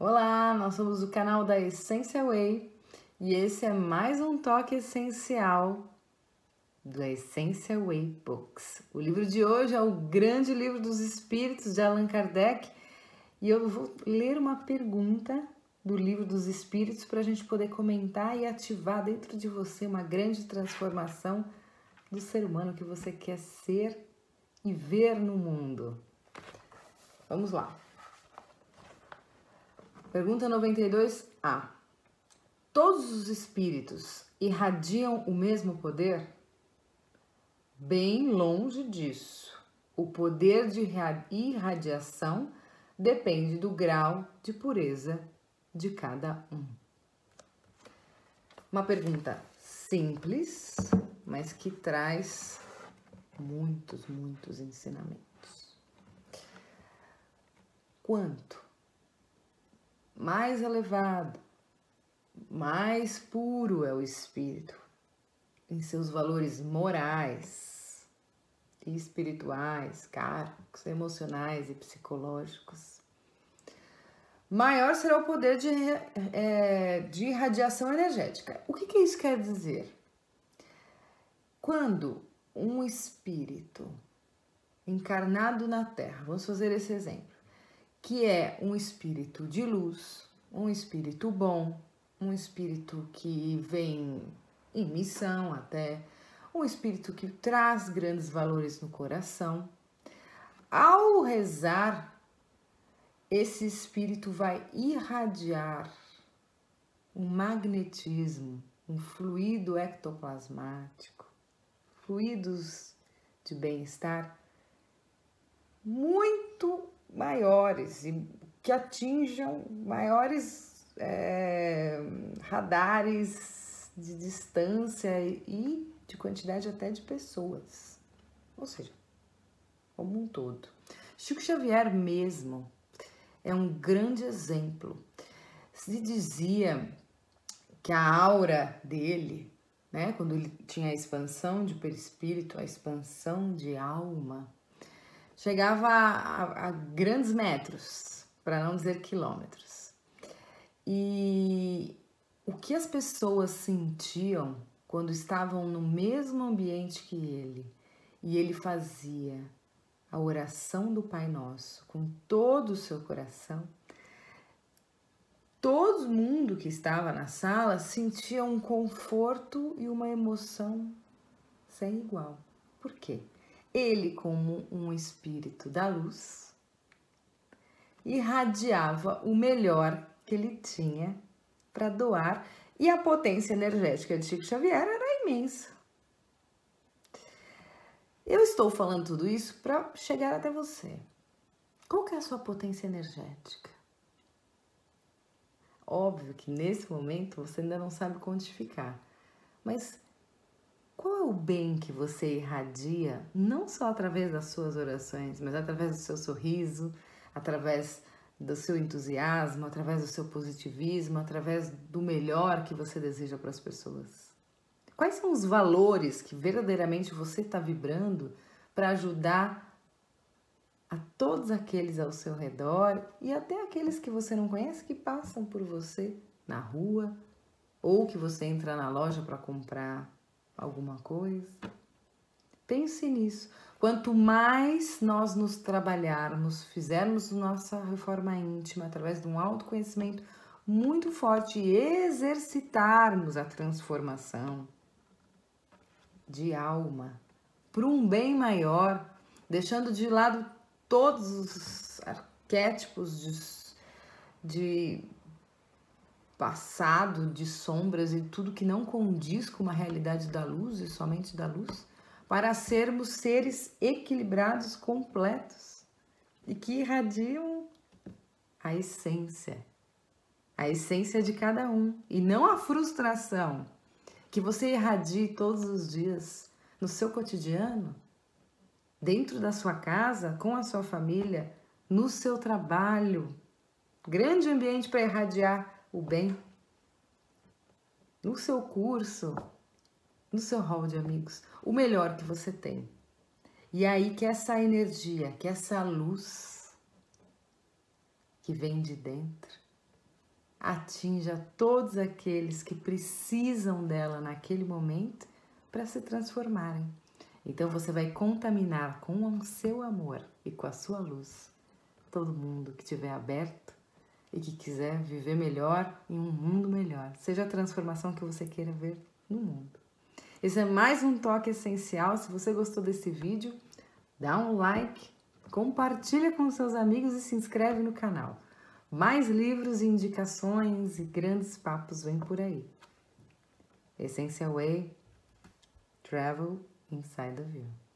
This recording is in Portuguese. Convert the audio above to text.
nós somos o canal da Essência Way e esse é mais um toque essencial da Essência Way Books. O livro de hoje é o Grande Livro dos Espíritos de Allan Kardec e eu vou ler uma pergunta do Livro dos Espíritos para a gente poder comentar e ativar dentro de você uma grande transformação do ser humano que você quer ser e ver no mundo. Vamos lá. Pergunta 92A. Todos os espíritos irradiam o mesmo poder? Bem longe disso. O poder de irradiação depende do grau de pureza de cada um. Uma pergunta simples, mas que traz muitos, muitos ensinamentos. Quanto mais elevado, mais puro é o espírito em seus valores morais e espirituais, kármicos, emocionais e psicológicos. Maior será o poder de, é, de energética. O que, que isso quer dizer? Quando um espírito encarnado na Terra, vamos fazer esse exemplo, que é um espírito de luz, um espírito bom, um espírito que vem em missão até, um espírito que traz grandes valores no coração. Ao rezar, esse espírito vai irradiar um magnetismo, um fluido ectoplasmático, fluidos de bem-estar muito maiores e que atinjam maiores é, radares de distância e de quantidade até de pessoas, ou seja, como um todo. Chico Xavier mesmo é um grande exemplo. Se dizia que a aura dele, né, quando ele tinha a expansão de perispírito, a expansão de alma, chegava a, a, grandes metros, para não dizer quilômetros. E o que as pessoas sentiam quando estavam no mesmo ambiente que ele e ele fazia a oração do Pai Nosso com todo o seu coração, todo mundo que estava na sala sentia um conforto e uma emoção sem igual. Por quê? Ele, como um espírito da luz, irradiava o melhor que ele tinha para doar e a potência energética de Chico Xavier era imensa. Eu estou falando tudo isso para chegar até você. Qual que é a sua potência energética? Óbvio que nesse momento você ainda não sabe quantificar, mas o bem que você irradia, não só através das suas orações, mas através do seu sorriso, através do seu entusiasmo, através do seu positivismo, através do melhor que você deseja para as pessoas? Quais são os valores que verdadeiramente você está vibrando para ajudar a todos aqueles ao seu redor e até aqueles que você não conhece que passam por você na rua ou que você entra na loja para comprar alguma coisa. Pense nisso. Quanto mais nós nos trabalharmos, fizermos nossa reforma íntima através de um autoconhecimento muito forte e exercitarmos a transformação de alma para um bem maior, deixando de lado todos os arquétipos de, de passado, de sombras e tudo que não condiz com uma realidade da luz e somente da luz, para sermos seres equilibrados, completos e que irradiam a essência, a essência de cada um e não a frustração que você irradie todos os dias no seu cotidiano, dentro da sua casa, com a sua família, no seu trabalho. Grande ambiente para irradiar o bem no seu curso, no seu hall de amigos, o melhor que você tem. E aí que essa energia, que essa luz que vem de dentro, atinja todos aqueles que precisam dela naquele momento para se transformarem. Então você vai contaminar com o seu amor e com a sua luz todo mundo que estiver aberto e que quiser viver melhor em um mundo melhor, seja a transformação que você queira ver no mundo. Esse é mais um toque essencial. Se você gostou desse vídeo, dá um like, compartilha com seus amigos e se inscreve no canal. Mais livros, indicações e grandes papos vêm por aí. Essential Way, Travel Inside the View.